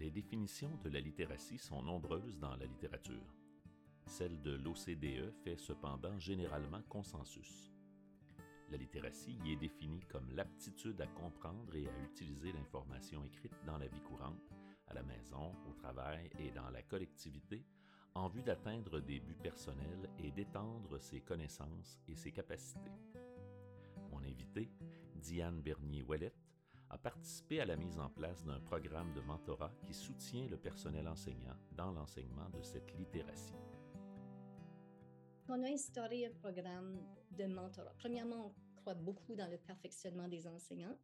Les définitions de la littératie sont nombreuses dans la littérature. Celle de l'OCDE fait cependant généralement consensus. La littératie y est définie comme l'aptitude à comprendre et à utiliser l'information écrite dans la vie courante, à la maison, au travail et dans la collectivité, en vue d'atteindre des buts personnels et d'étendre ses connaissances et ses capacités. Mon invité, Diane Bernier-Ouellette, a participé à la mise en place d'un programme de mentorat qui soutient le personnel enseignant dans l'enseignement de cette littératie. On a instauré un programme de mentorat. Premièrement, on croit beaucoup dans le perfectionnement des enseignants.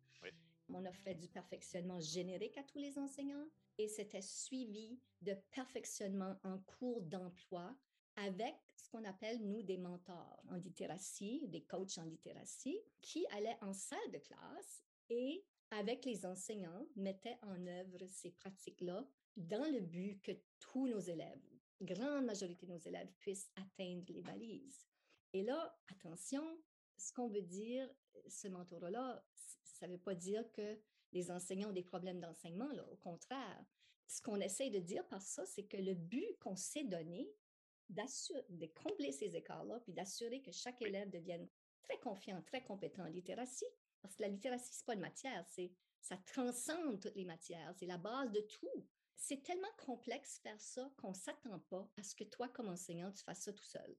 On a fait du perfectionnement générique à tous les enseignants et c'était suivi de perfectionnement en cours d'emploi avec ce qu'on appelle, nous, des mentors en littératie, des coachs en littératie, qui allaient en salle de classe et avec les enseignants, mettaient en œuvre ces pratiques-là dans le but que tous nos élèves, grande majorité de nos élèves, puissent atteindre les balises. Et là, attention, ce qu'on veut dire, ce mentorat-là, ça ne veut pas dire que les enseignants ont des problèmes d'enseignement, au contraire. Ce qu'on essaie de dire par ça, c'est que le but qu'on s'est donné, de combler ces écarts-là, puis d'assurer que chaque élève devienne très confiant, très compétent en littératie, parce que la littératie, ce n'est pas une matière, c'est, ça transcende toutes les matières, c'est la base de tout. C'est tellement complexe faire ça qu'on ne s'attend pas à ce que toi, comme enseignant, tu fasses ça tout seul.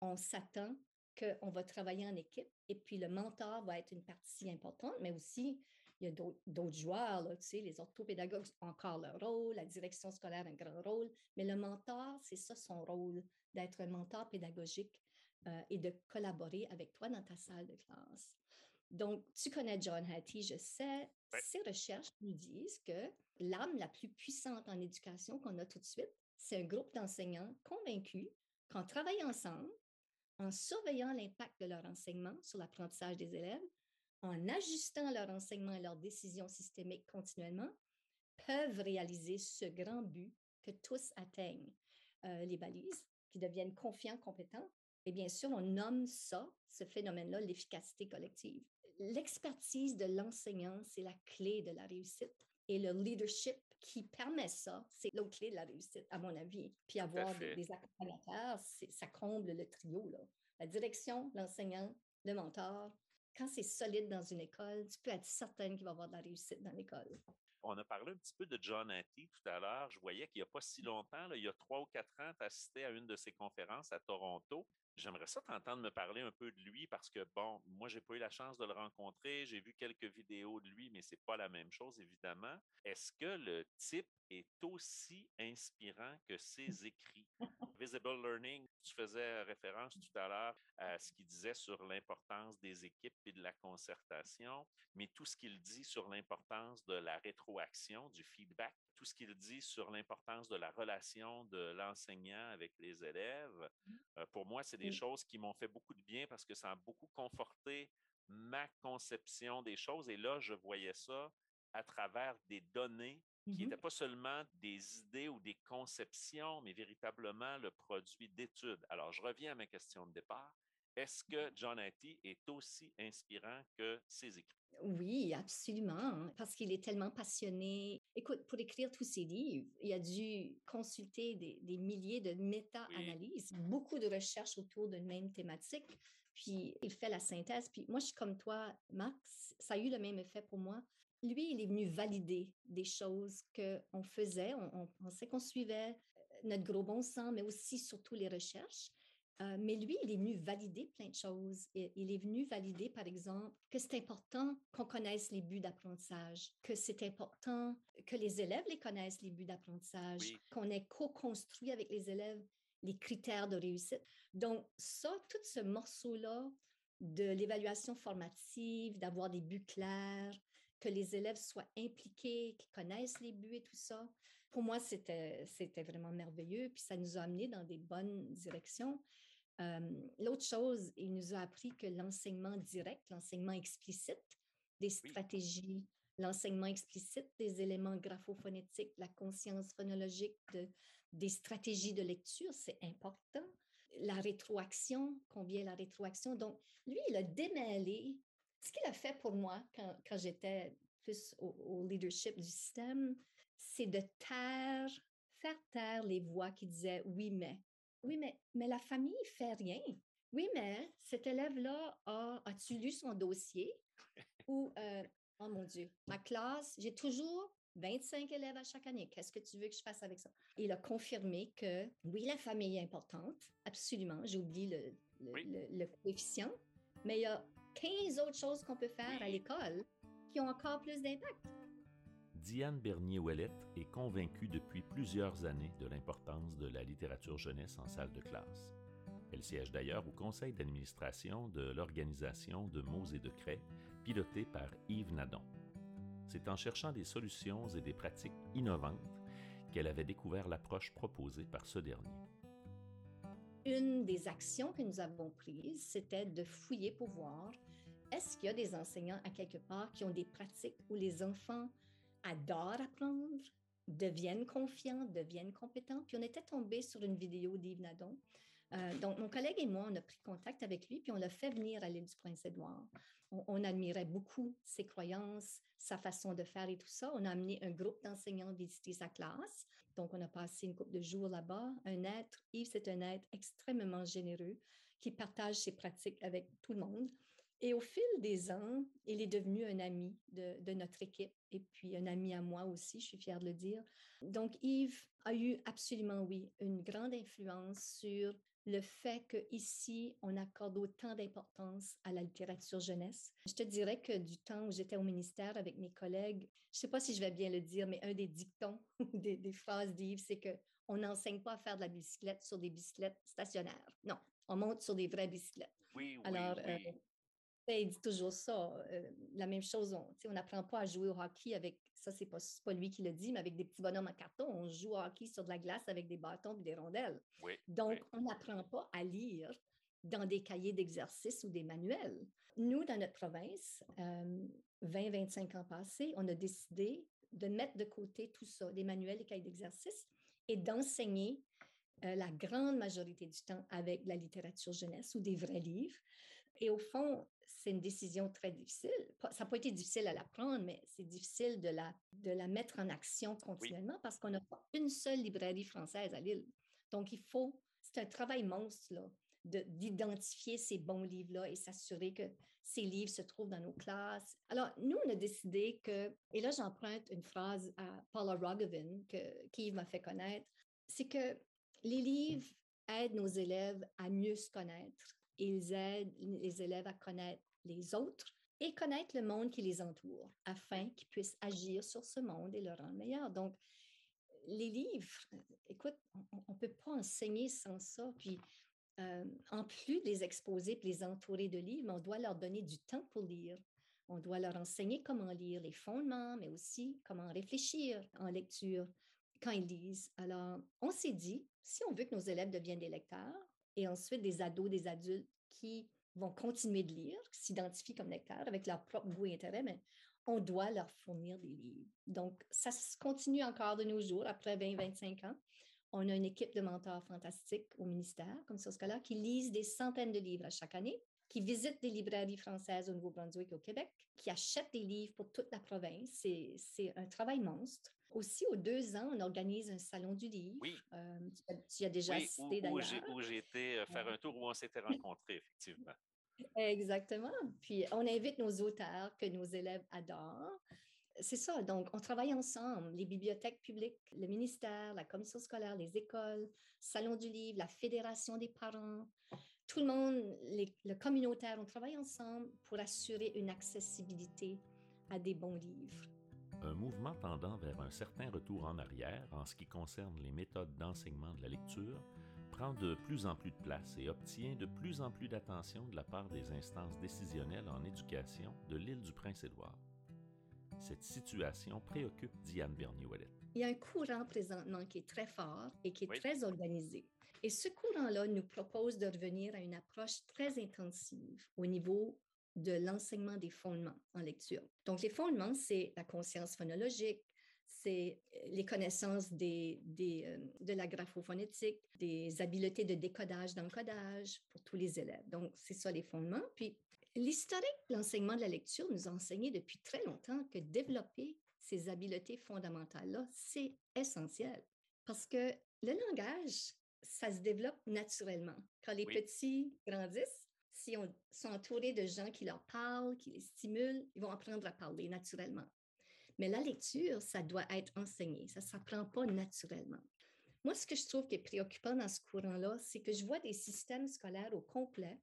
On s'attend qu'on va travailler en équipe et puis le mentor va être une partie importante, mais aussi il y a d'autres joueurs, tu sais, les orthopédagogues ont encore leur rôle, la direction scolaire a un grand rôle, mais le mentor, c'est ça son rôle, d'être un mentor pédagogique euh, et de collaborer avec toi dans ta salle de classe. Donc, tu connais John Hattie, je sais, ses recherches nous disent que l'âme la plus puissante en éducation qu'on a tout de suite, c'est un groupe d'enseignants convaincus qu'on travaille ensemble en surveillant l'impact de leur enseignement sur l'apprentissage des élèves, en ajustant leur enseignement et leurs décisions systémiques continuellement, peuvent réaliser ce grand but que tous atteignent, euh, les balises, qui deviennent confiants, compétents. Et bien sûr, on nomme ça, ce phénomène-là, l'efficacité collective. L'expertise de l'enseignant, c'est la clé de la réussite. Et le leadership qui permet ça, c'est l'autre clé de la réussite, à mon avis. Puis avoir des, accompagnateurs, ça comble le trio. Là. La direction, l'enseignant, le mentor. Quand c'est solide dans une école, tu peux être certaine qu'il va y avoir de la réussite dans l'école. On a parlé un petit peu de John Hattie tout à l'heure. Je voyais qu'il n'y a pas si longtemps, il y a trois ou quatre ans, tu as assisté à une de ses conférences à Toronto. J'aimerais ça t'entendre me parler un peu de lui parce que, bon, moi, je n'ai pas eu la chance de le rencontrer. J'ai vu quelques vidéos de lui, mais ce n'est pas la même chose, évidemment. Est-ce que le type est aussi inspirant que ses écrits? Visible Learning, tu faisais référence tout à l'heure à ce qu'il disait sur l'importance des équipes et de la concertation, mais tout ce qu'il dit sur l'importance de la rétroaction, du feedback, tout ce qu'il dit sur l'importance de la relation de l'enseignant avec les élèves, euh, pour moi, c'est des choses qui m'ont fait beaucoup de bien parce que ça a beaucoup conforté ma conception des choses. Et là, je voyais ça à travers des données qui n'étaient mm-hmm. pas seulement des idées ou des conceptions, mais véritablement le produit d'études. Alors, je reviens à ma question de départ. Est-ce que John Hattie est aussi inspirant que ses écrits? Oui, absolument, parce qu'il est tellement passionné. Écoute, pour écrire tous ses livres, il a dû consulter des, milliers de méta-analyses, beaucoup de recherches autour d'une même thématique, puis il fait la synthèse. Puis moi, je suis comme toi, Max, ça a eu le même effet pour moi. Lui, il est venu valider des choses qu'on faisait. On, on pensait qu'on suivait notre gros bon sens, mais aussi surtout les recherches. Euh, mais lui, il est venu valider plein de choses. Il est venu valider, par exemple, que c'est important qu'on connaisse les buts d'apprentissage, que c'est important que les élèves les connaissent, les buts d'apprentissage, qu'on ait co-construit avec les élèves les critères de réussite. Donc, ça, tout ce morceau-là de l'évaluation formative, d'avoir des buts clairs, que les élèves soient impliqués, qu'ils connaissent les buts et tout ça. Pour moi, c'était, vraiment merveilleux, puis ça nous a amenés dans des bonnes directions. Euh, l'autre chose, il nous a appris que l'enseignement direct, l'enseignement explicite, des stratégies, l'enseignement explicite des éléments graphophonétiques, la conscience phonologique, de, des stratégies de lecture, c'est important. La rétroaction, combien la rétroaction. Donc, lui, il a démêlé ce qu'il a fait pour moi quand, quand j'étais plus au, leadership du système, c'est de taire, faire taire les voix qui disaient oui, mais. Oui, mais, mais la famille fait rien. Oui, mais cet élève-là, a, as-tu lu son dossier? Ou, euh, oh mon Dieu, ma classe, j'ai toujours 25 élèves à chaque année. Qu'est-ce que tu veux que je fasse avec ça? Il a confirmé que oui, la famille est importante, absolument. J'oublie le, le, coefficient, mais il a 15 autres choses qu'on peut faire à l'école qui ont encore plus d'impact. Diane Bernier-Ouellette est convaincue depuis plusieurs années de l'importance de la littérature jeunesse en salle de classe. Elle siège d'ailleurs au conseil d'administration de l'organisation de mots et de craie, pilotée par Yves Nadon. C'est en cherchant des solutions et des pratiques innovantes qu'elle avait découvert l'approche proposée par ce dernier. Une des actions que nous avons prises, c'était de fouiller pour voir est-ce qu'il y a des enseignants à quelque part qui ont des pratiques où les enfants adorent apprendre, deviennent confiants, deviennent compétents? Puis on était tombé sur une vidéo d'Yves Nadon euh, donc, mon collègue et moi, on a pris contact avec lui, puis on l'a fait venir à l'île du Prince-Édouard. On, admirait beaucoup ses croyances, sa façon de faire et tout ça. On a amené un groupe d'enseignants visiter sa classe. Donc, on a passé une couple de jours là-bas. Un être, Yves, c'est un être extrêmement généreux qui partage ses pratiques avec tout le monde. Et au fil des ans, il est devenu un ami de, de, notre équipe et puis un ami à moi aussi, je suis fière de le dire. Donc, Yves a eu absolument, oui, une grande influence sur le fait qu'ici, on accorde autant d'importance à la littérature jeunesse. Je te dirais que du temps où j'étais au ministère avec mes collègues, je ne sais pas si je vais bien le dire, mais un des dictons des, des phrases d'Yves, c'est qu'on n'enseigne pas à faire de la bicyclette sur des bicyclettes stationnaires. Non, on monte sur des vraies bicyclettes. Oui, oui, Alors, oui. Euh, il dit toujours ça. Euh, la même chose, on n'apprend pas à jouer au hockey avec, ça, c'est pas, pas lui qui le dit, mais avec des petits bonhommes en carton. On joue au hockey sur de la glace avec des bâtons et des rondelles. Donc, on n'apprend pas à lire dans des cahiers d'exercice ou des manuels. Nous, dans notre province, 20-25 euh, ans passés, on a décidé de mettre de côté tout ça, des manuels et cahiers d'exercice, et d'enseigner euh, la grande majorité du temps avec la littérature jeunesse ou des vrais livres. Et au fond, c'est une décision très difficile. Ça n'a pas été difficile à la prendre, mais c'est difficile de la, de la mettre en action continuellement parce qu'on n'a pas une seule librairie française à Lille. Donc, il faut, c'est un travail monstre, là, d'identifier ces bons livres-là et s'assurer que ces livres se trouvent dans nos classes. Alors, nous, on a décidé que, et là, j'emprunte une phrase à Paula Rogovin, que Yves m'a fait connaître, c'est que les livres aident nos élèves à mieux se connaître ils aident les élèves à connaître les autres et connaître le monde qui les entoure afin qu'ils puissent agir sur ce monde et le rendre meilleur. Donc, les livres, écoute, on ne peut pas enseigner sans ça. Puis, euh, en plus de les exposer et les entourer de livres, on doit leur donner du temps pour lire. On doit leur enseigner comment lire les fondements, mais aussi comment réfléchir en lecture quand ils lisent. Alors, on s'est dit, si on veut que nos élèves deviennent des lecteurs, et ensuite des ados, des adultes qui vont continuer de lire, qui s'identifient comme lecteurs avec leur propre goût et intérêt, mais on doit leur fournir des livres. Donc, ça se continue encore de nos jours, après 20-25 ans. On a une équipe de mentors fantastiques au ministère, comme sur ce cas-là, qui lisent des centaines de livres à chaque année, qui visitent des librairies françaises au Nouveau-Brunswick et au Québec, qui achètent des livres pour toute la province. C'est un travail monstre. Aussi, aux deux ans, on organise un salon du livre. Oui. Euh, tu, as déjà assisté d'ailleurs. Où j'ai été euh, faire un tour où on s'était rencontrés, effectivement. Exactement. Puis, on invite nos auteurs que nos élèves adorent. C'est ça. Donc, on travaille ensemble, les bibliothèques publiques, le ministère, la commission scolaire, les écoles, Salon du livre, la Fédération des parents, tout le monde, le communautaire, on travaille ensemble pour assurer une accessibilité à des bons livres un mouvement tendant vers un certain retour en arrière en ce qui concerne les méthodes d'enseignement de la lecture prend de plus en plus de place et obtient de plus en plus d'attention de la part des instances décisionnelles en éducation de l'île du Prince-Édouard. Cette situation préoccupe Diane Bernier-Ouellet. Il y a un courant présentement qui est très fort et qui est très organisé. Et ce courant-là nous propose de revenir à une approche très intensive au niveau de l'enseignement des fondements en lecture. Donc, les fondements, c'est la conscience phonologique, c'est euh, les connaissances des, des, euh, de la graphophonétique, des habiletés de décodage, d'encodage pour tous les élèves. Donc, c'est ça les fondements. Puis, l'historique de l'enseignement de la lecture nous a enseigné depuis très longtemps que développer ces habiletés fondamentales-là, c'est essentiel parce que le langage, ça se développe naturellement. Quand les petits grandissent, si on sont entourés de gens qui leur parlent, qui les stimulent, ils vont apprendre à parler naturellement. Mais la lecture, ça doit être enseigné, ça ne s'apprend pas naturellement. Moi, ce que je trouve qui est préoccupant dans ce courant-là, c'est que je vois des systèmes scolaires au complet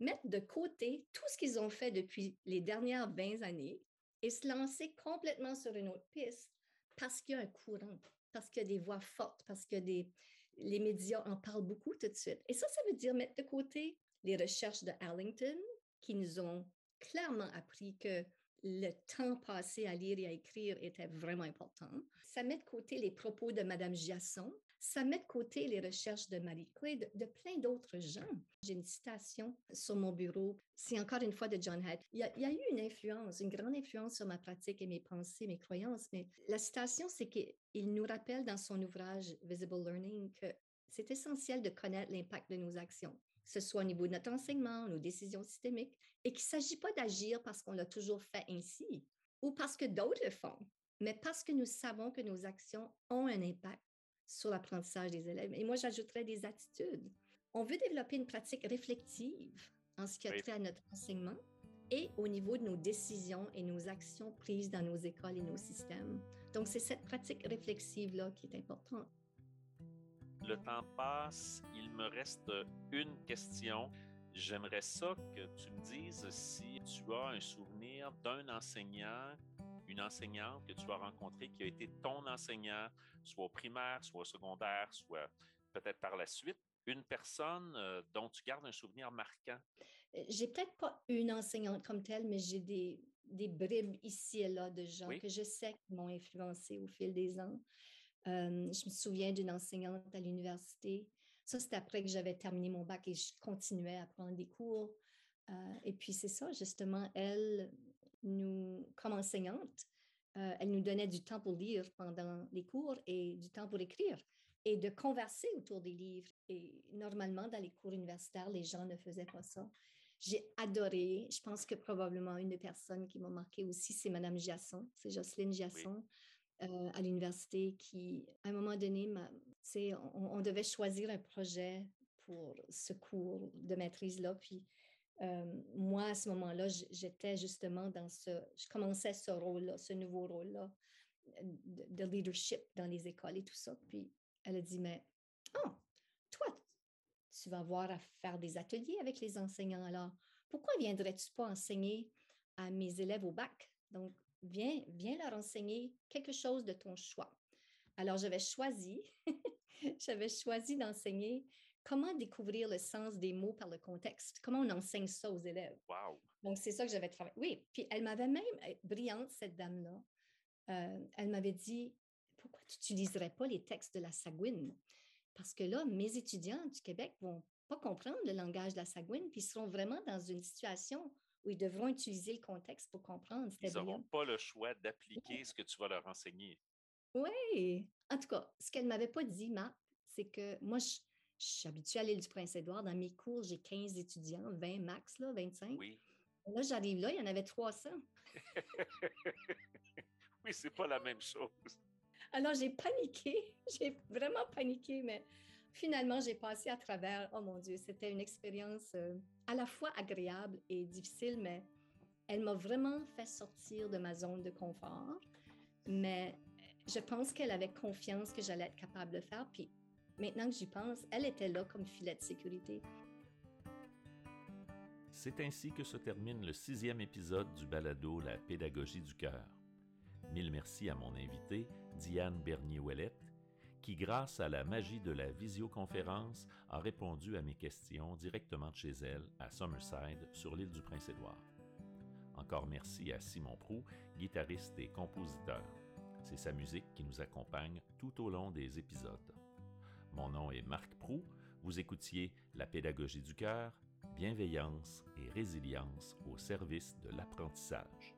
mettre de côté tout ce qu'ils ont fait depuis les dernières 20 années et se lancer complètement sur une autre piste parce qu'il y a un courant, parce qu'il y a des voix fortes, parce que des, les médias en parlent beaucoup tout de suite. Et ça, ça veut dire mettre de côté les recherches de Allington qui nous ont clairement appris que le temps passé à lire et à écrire était vraiment important. Ça met de côté les propos de Mme Giasson, ça met de côté les recherches de Marie-Claude, de, de, plein d'autres gens. J'ai une citation sur mon bureau, c'est encore une fois de John Hatt. Il y, a, eu une influence, une grande influence sur ma pratique et mes pensées, mes croyances, mais la citation, c'est qu'il nous rappelle dans son ouvrage Visible Learning que c'est essentiel de connaître l'impact de nos actions que ce soit au niveau de notre enseignement, nos décisions systémiques, et qu'il ne s'agit pas d'agir parce qu'on l'a toujours fait ainsi ou parce que d'autres le font, mais parce que nous savons que nos actions ont un impact sur l'apprentissage des élèves. Et moi, j'ajouterais des attitudes. On veut développer une pratique réflexive en ce qui a trait à notre enseignement et au niveau de nos décisions et nos actions prises dans nos écoles et nos systèmes. Donc, c'est cette pratique réflexive-là qui est importante. Le temps passe, il me reste une question. J'aimerais ça que tu me dises si tu as un souvenir d'un enseignant une enseignante que tu as rencontrée qui a été ton enseignant, soit au primaire, soit au secondaire, soit peut-être par la suite, une personne euh, dont tu gardes un souvenir marquant? Euh, j'ai peut-être pas une enseignante comme telle, mais j'ai des, des bribes ici et là de gens que je sais qui m'ont influencé au fil des ans. Euh, je me souviens d'une enseignante à l'université. Ça, c'était après que j'avais terminé mon bac et je continuais à prendre des cours. et puis, c'est ça, justement, elle, nous, comme enseignante, euh, elle nous donnait du temps pour lire pendant les cours et du temps pour écrire et de converser autour des livres. Et normalement, dans les cours universitaires, les gens ne faisaient pas ça. J'ai adoré. Je pense que probablement une des personnes qui m'a marqué aussi, c'est Madame Giasson, c'est Jocelyne Giasson. Euh, à l'université qui, à un moment donné, on, on, devait choisir un projet pour ce cours de maîtrise-là. Puis moi, à ce moment-là, j'étais justement dans ce, je commençais ce rôle-là, ce nouveau rôle-là de, leadership dans les écoles et tout ça. Puis elle a dit, mais, oh, toi, tu vas avoir à faire des ateliers avec les enseignants alors. Pourquoi viendrais-tu pas enseigner à mes élèves au bac? Donc, viens, viens leur enseigner quelque chose de ton choix. Alors, j'avais choisi, j'avais choisi d'enseigner comment découvrir le sens des mots par le contexte? Comment on enseigne ça aux élèves? Wow! Donc, c'est ça que j'avais travaillé. Oui, puis elle m'avait même, brillante, cette dame-là, euh, elle m'avait dit, pourquoi tu n'utiliserais pas les textes de la Sagouine? Parce que là, mes étudiants du Québec vont pas comprendre le langage de la Sagouine, puis ils seront vraiment dans une situation où ils devront utiliser le contexte pour comprendre. Ils n'auront pas le choix d'appliquer ce que tu vas leur enseigner. Oui. En tout cas, ce qu'elle ne m'avait pas dit, Marc, c'est que moi, je, je suis habituée à l'île du Prince-Édouard. Dans mes cours, j'ai 15 étudiants, 20 max, là, 25. Oui. Là, j'arrive là, il y en avait 300. oui, c'est pas la même chose. Alors, j'ai paniqué. J'ai vraiment paniqué, mais finalement, j'ai passé à travers. Oh mon Dieu, c'était une expérience euh, à la fois agréable et difficile, mais elle m'a vraiment fait sortir de ma zone de confort. Mais je pense qu'elle avait confiance que j'allais être capable de faire. Puis Maintenant que j'y pense, elle était là comme filet de sécurité. C'est ainsi que se termine le sixième épisode du balado La pédagogie du cœur. Mille merci à mon invité, Diane Bernier-Ouellette, qui, grâce à la magie de la visioconférence, a répondu à mes questions directement de chez elle, à Summerside, sur l'île du Prince-Édouard. Encore merci à Simon Prou, guitariste et compositeur. C'est sa musique qui nous accompagne tout au long des épisodes. Mon nom est Marc Prou. Vous écoutiez La pédagogie du cœur, bienveillance et résilience au service de l'apprentissage.